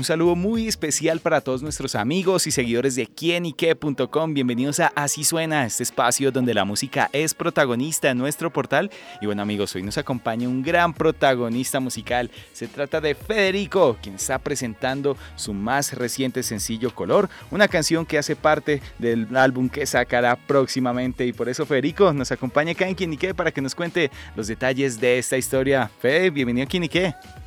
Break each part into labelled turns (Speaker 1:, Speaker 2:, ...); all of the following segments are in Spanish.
Speaker 1: Un saludo muy especial para todos nuestros amigos y seguidores de quienique.com. Bienvenidos a Así Suena, este espacio donde la música es protagonista en nuestro portal. Y bueno amigos, hoy nos acompaña un gran protagonista musical. Se trata de Federico, quien está presentando su más reciente sencillo Color, una canción que hace parte del álbum que sacará próximamente. Y por eso Federico nos acompaña acá en Quienique para que nos cuente los detalles de esta historia. Fede, bienvenido a.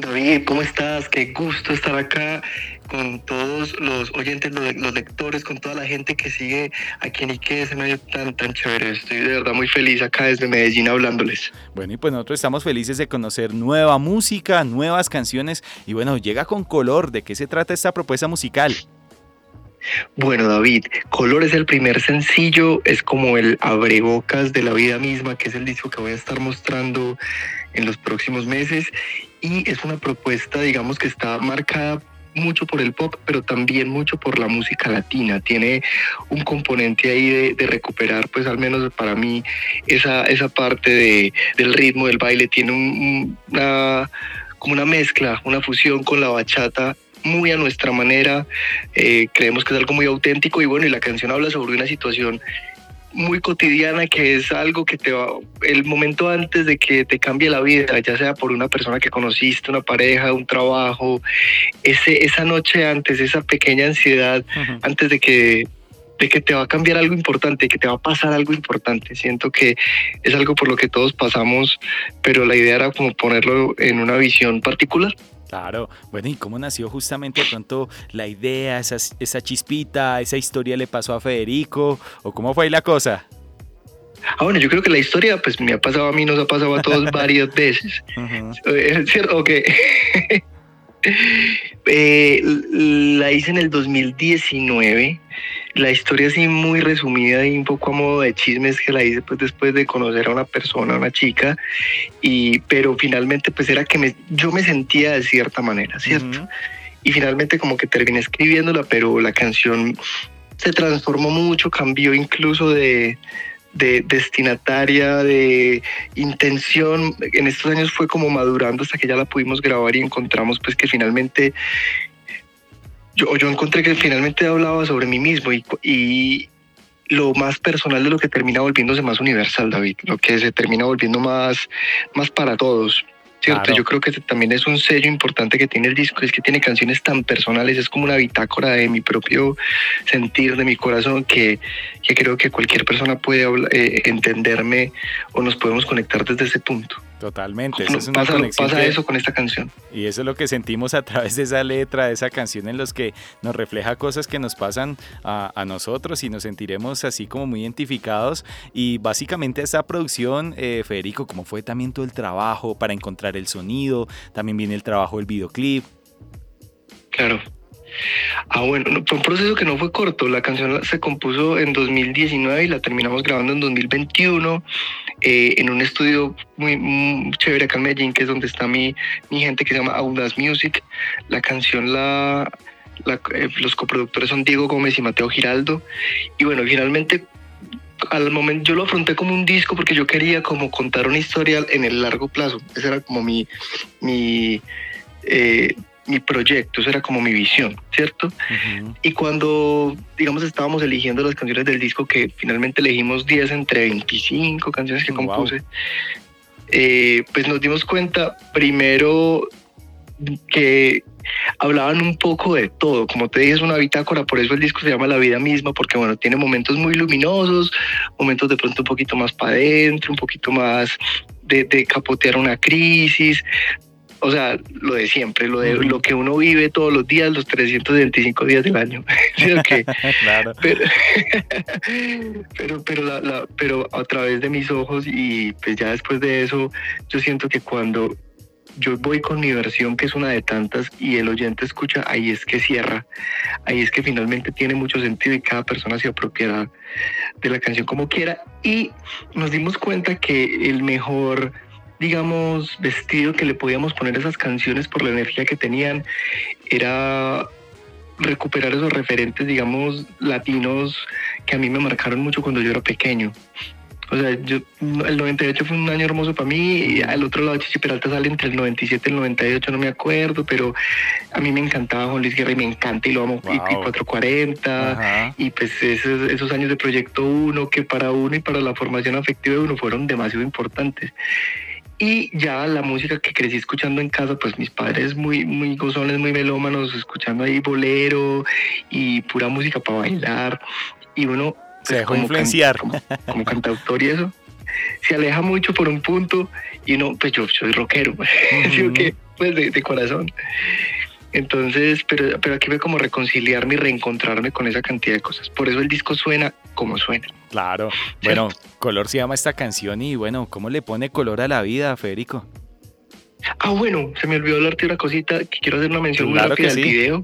Speaker 2: David, ¿cómo estás? Qué gusto estar acá con todos los oyentes, los, lectores, con toda la gente que sigue aquí en Ike, ese medio tan, tan chévere. Estoy de verdad muy feliz acá desde Medellín hablándoles.
Speaker 1: Bueno, y pues nosotros estamos felices de conocer nueva música, nuevas canciones y bueno, llega con color. ¿De qué se trata esta propuesta musical?
Speaker 2: Bueno, David, Color es el primer sencillo, es como el abrebocas de la vida misma, que es el disco que voy a estar mostrando en los próximos meses. Y es una propuesta, digamos, que está marcada mucho por el pop, pero también mucho por la música latina. Tiene un componente ahí de, recuperar, pues al menos para mí, esa, esa parte de, del ritmo del baile. Tiene una, como una mezcla, una fusión con la bachata muy a nuestra manera, eh, creemos que es algo muy auténtico y bueno, y la canción habla sobre una situación muy cotidiana que es algo que te va, el momento antes de que te cambie la vida, ya sea por una persona que conociste, una pareja, un trabajo, ese, esa noche antes, esa pequeña ansiedad antes de que de que te va a cambiar algo importante, que te va a pasar algo importante. Siento que es algo por lo que todos pasamos, pero la idea era como ponerlo en una visión particular.
Speaker 1: Claro, bueno, ¿y cómo nació justamente de pronto la idea, esa, esa chispita, esa historia le pasó a Federico? ¿O cómo fue ahí la cosa?
Speaker 2: Ah, bueno, yo creo que la historia, pues me ha pasado a mí, nos ha pasado a todos varias veces. ¿Es cierto? Ok. Eh, la hice en el 2019 la historia así muy resumida y un poco a modo de chismes que la hice pues después de conocer a una persona, a una chica, y, pero finalmente pues era que me, yo me sentía de cierta manera, ¿cierto? Y finalmente como que terminé escribiéndola, pero la canción se transformó mucho, cambió incluso de, de destinataria, de intención. En estos años fue como madurando hasta que ya la pudimos grabar y encontramos pues que finalmente yo, yo encontré que finalmente hablaba sobre mí mismo y, y lo más personal de lo que termina volviéndose más universal, David, lo que se termina volviendo más, más para todos. ¿cierto? Yo creo que también es un sello importante que tiene el disco, es que tiene canciones tan personales, es como una bitácora de mi propio sentir, de mi corazón, que, que creo que cualquier persona puede eh, entenderme o nos podemos conectar desde ese punto.
Speaker 1: Totalmente.
Speaker 2: Eso es una pasa, pasa eso con esta canción.
Speaker 1: Y eso es lo que sentimos a través de esa letra, de esa canción en los que nos refleja cosas que nos pasan a, a nosotros y nos sentiremos así como muy identificados. Y básicamente esa producción, eh, Federico, ¿cómo fue también todo el trabajo para encontrar el sonido? También viene el trabajo del videoclip.
Speaker 2: Claro, Ah, bueno, fue un proceso que no fue corto. La canción se compuso en 2019 y la terminamos grabando en 2021 eh, en un estudio muy, chévere acá en Medellín, que es donde está mi, mi gente que se llama Audas Music. La canción la, eh, los coproductores son Diego Gómez y Mateo Giraldo. Y bueno, finalmente al momento yo lo afronté como un disco porque yo quería como contar una historia en el largo plazo. Esa era como mi, mi eh, mi proyecto, eso era como mi visión, ¿cierto? Y cuando, digamos, estábamos eligiendo las canciones del disco, que finalmente elegimos 10 entre 25 canciones que compuse, eh, pues nos dimos cuenta primero que hablaban un poco de todo. Como te dije, es una bitácora, por eso el disco se llama La vida misma, porque bueno, tiene momentos muy luminosos, momentos de pronto un poquito más para adentro, un poquito más de, de, capotear una crisis, o sea, lo de siempre, lo de lo que uno vive todos los días, los 325 días del año. claro. Pero, pero, pero, a través de mis ojos y pues ya después de eso, yo siento que cuando yo voy con mi versión, que es una de tantas, y el oyente escucha, ahí es que cierra, ahí es que finalmente tiene mucho sentido y cada persona se apropia de la canción como quiera. Y nos dimos cuenta que el mejor digamos, vestido que le podíamos poner esas canciones por la energía que tenían era recuperar esos referentes, digamos, latinos que a mí me marcaron mucho cuando yo era pequeño. O sea, yo, el 98 fue un año hermoso para mí, y al otro lado Chichi Peralta sale entre el 97 y el 98, no me acuerdo, pero a mí me encantaba Juan Luis Guerra y me encanta y lo amo, y, 440, y pues esos, esos años de Proyecto 1 que para uno y para la formación afectiva de uno fueron demasiado importantes. Y ya la música que crecí escuchando en casa, pues mis padres muy, muy gozones, muy melómanos, escuchando ahí bolero y pura música para bailar. Y uno...
Speaker 1: Pues, se dejó influenciar.
Speaker 2: como, cantautor y eso. Se aleja mucho por un punto y no, pues yo soy rockero, que, pues de, de corazón. Entonces, pero, pero aquí ve como reconciliarme y reencontrarme con esa cantidad de cosas. Por eso el disco suena como suena.
Speaker 1: Claro. Bueno, Color se llama esta canción y bueno, ¿cómo le pone color a la vida, Federico?
Speaker 2: Ah, bueno, se me olvidó hablarte una cosita que quiero hacer una mención muy rápida del video.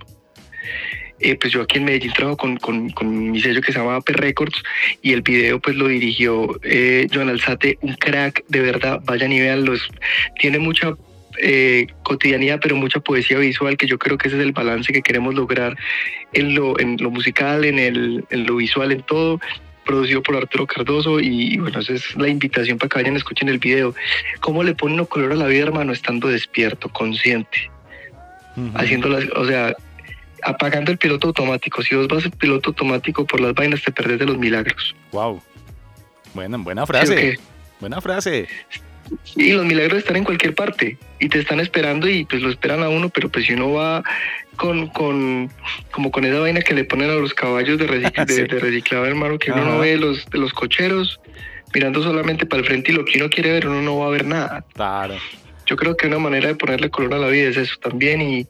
Speaker 2: Eh, pues yo aquí en Medellín trabajo con, con, con, mi sello que se llama AP Records y el video pues lo dirigió eh, Joan Alzate, un crack, de verdad, vayan y los Tiene mucha eh, cotidianidad, pero mucha poesía visual, que yo creo que ese es el balance que queremos lograr en lo, en lo musical, en, el, en lo visual, en todo producido por Arturo Cardoso y bueno, esa es la invitación para que vayan escuchen el video. ¿Cómo le pone uno color a la vida, hermano? Estando despierto, consciente, haciendo las, o sea, apagando el piloto automático. Si vos vas el piloto automático por las vainas, te perdés de los milagros.
Speaker 1: Wow. Buena, buena frase. Buena frase.
Speaker 2: Y los milagros están en cualquier parte y te están esperando y pues lo esperan a uno, pero pues si uno va con, con como con esa vaina que le ponen a los caballos de, de, reciclado, hermano, que uno no ve los, de los cocheros mirando solamente para el frente y lo que uno quiere ver, uno no va a ver nada.
Speaker 1: Claro.
Speaker 2: Yo creo que una manera de ponerle color a la vida es eso también y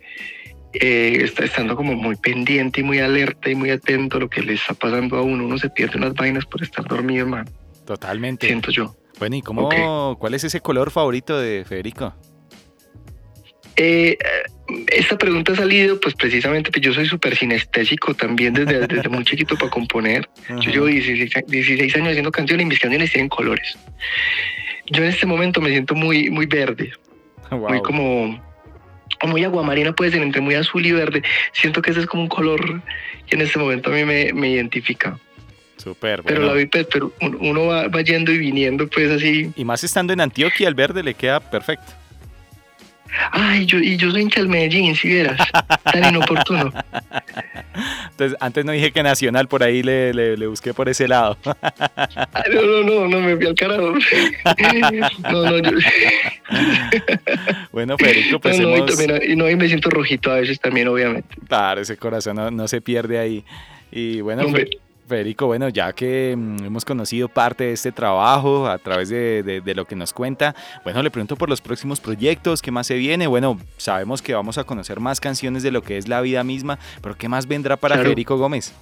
Speaker 2: eh, está estando como muy pendiente y muy alerta y muy atento a lo que le está pasando a uno. Uno se pierde unas vainas por estar dormido, hermano.
Speaker 1: Totalmente.
Speaker 2: Siento yo.
Speaker 1: Bueno, ¿y cómo, cuál es ese color favorito de Federico?
Speaker 2: Eh, esta pregunta ha salido, pues precisamente, pues yo soy súper sinestésico también desde, desde muy chiquito para componer. Yo llevo 16, años haciendo canciones y mis canciones tienen colores. Yo en este momento me siento muy, muy verde, muy como, muy aguamarina puede ser, entre muy azul y verde. Siento que ese es como un color que en este momento a mí me, me identifica.
Speaker 1: Súper,
Speaker 2: Pero la vi, pues, pero uno va, va yendo y viniendo, pues así.
Speaker 1: Y más estando en Antioquia, el verde le queda perfecto.
Speaker 2: Ay, yo, y yo soy hincha del Medellín, si vieras, tan inoportuno.
Speaker 1: Entonces, antes no dije que Nacional, por ahí le, le, busqué por ese lado.
Speaker 2: no, no, no, no me fui al carajo. No, no, yo...
Speaker 1: Bueno, Federico, pues
Speaker 2: no, y, no, y me siento rojito a veces también, obviamente.
Speaker 1: Claro, ese corazón no, no se pierde ahí. Y bueno, Federico, bueno, ya que mm, hemos conocido parte de este trabajo a través de, lo que nos cuenta, bueno, le pregunto por los próximos proyectos, ¿qué más se viene? Bueno, sabemos que vamos a conocer más canciones de lo que es la vida misma, pero ¿qué más vendrá para Federico Gómez?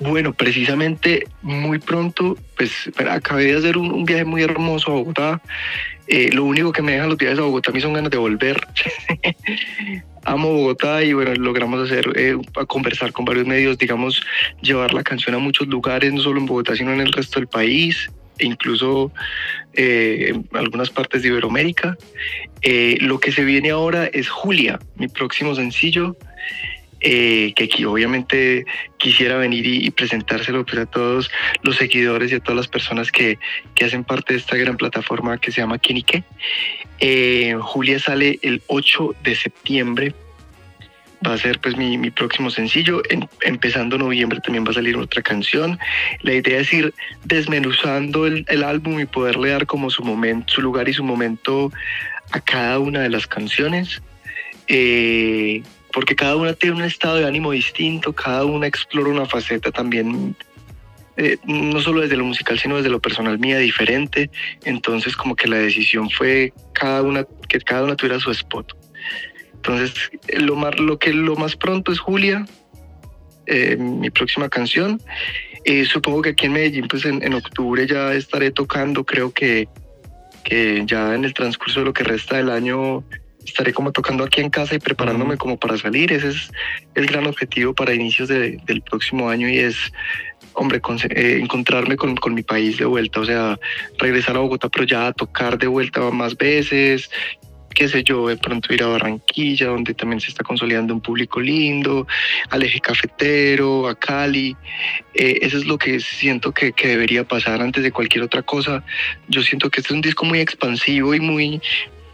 Speaker 2: Bueno, precisamente muy pronto, pues acabé de hacer un, viaje muy hermoso a Bogotá. Eh, lo único que me dejan los viajes a Bogotá a mí son ganas de volver. amo Bogotá y bueno, logramos hacer, eh, conversar con varios medios, digamos, llevar la canción a muchos lugares, no solo en Bogotá, sino en el resto del país, e incluso eh, en algunas partes de Iberoamérica. Eh, lo que se viene ahora es Julia, mi próximo sencillo. Que aquí obviamente quisiera venir y, presentárselo pues, a todos los seguidores y a todas las personas que, que hacen parte de esta gran plataforma que se llama Kinique. Eh, Julia sale el 8 de septiembre. Va a ser pues mi, próximo sencillo. empezando noviembre también va a salir otra canción. La idea es ir desmenuzando el, álbum y poderle dar como su momento, su lugar y su momento a cada una de las canciones. Eh, porque cada una tiene un estado de ánimo distinto, cada una explora una faceta también eh, no solo desde lo musical, sino desde lo personal mía diferente. Entonces como que la decisión fue cada una, que cada una tuviera su spot. Entonces lo, más, lo que lo más pronto es Julia, eh, mi próxima canción. Eh, supongo que aquí en Medellín, pues en, octubre ya estaré tocando, creo que, que ya en el transcurso de lo que resta del año estaré como tocando aquí en casa y preparándome como para salir. Ese es el gran objetivo para inicios del próximo año y es, hombre, eh, encontrarme con, con, mi país de vuelta, o sea, regresar a Bogotá, pero ya tocar de vuelta más veces qué sé yo, de pronto ir a Barranquilla, donde también se está consolidando un público lindo, al eje cafetero, a Cali. Eh, eso es lo que siento que, que, debería pasar antes de cualquier otra cosa. Yo siento que este es un disco muy expansivo y muy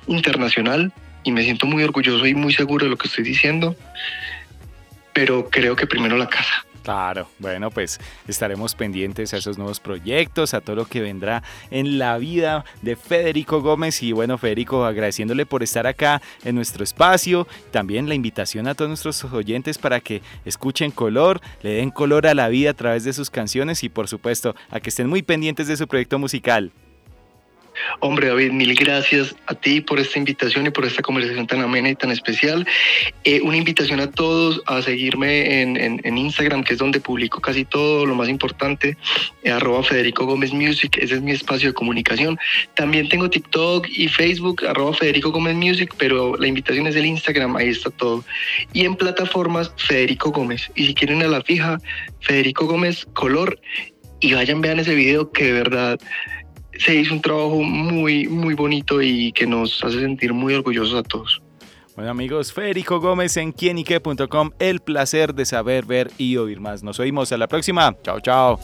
Speaker 2: internacional y me siento muy orgulloso y muy seguro de lo que estoy diciendo, pero creo que primero la casa.
Speaker 1: Claro, bueno, pues estaremos pendientes a esos nuevos proyectos, a todo lo que vendrá en la vida de Federico Gómez. Y bueno, Federico, agradeciéndole por estar acá en nuestro espacio. También la invitación a todos nuestros oyentes para que escuchen color, le den color a la vida a través de sus canciones y por supuesto a que estén muy pendientes de su proyecto musical.
Speaker 2: Hombre, David, mil gracias a ti por esta invitación y por esta conversación tan amena y tan especial. Eh, una invitación a todos a seguirme en, Instagram, que es donde publico casi todo, lo más importante, eh, arroba Federico Gómez Music, ese es mi espacio de comunicación. También tengo TikTok y Facebook, arroba Federico Gómez Music, pero la invitación es el Instagram, ahí está todo. Y en plataformas, Federico Gómez. Y si quieren a la fija, Federico Gómez Color, y vayan, vean ese video que de verdad se hizo un trabajo muy, muy bonito y que nos hace sentir muy orgullosos a todos.
Speaker 1: Bueno amigos, Federico Gómez en quienique.com, el placer de saber, ver y oír más. Nos oímos a la próxima. Chao, chao.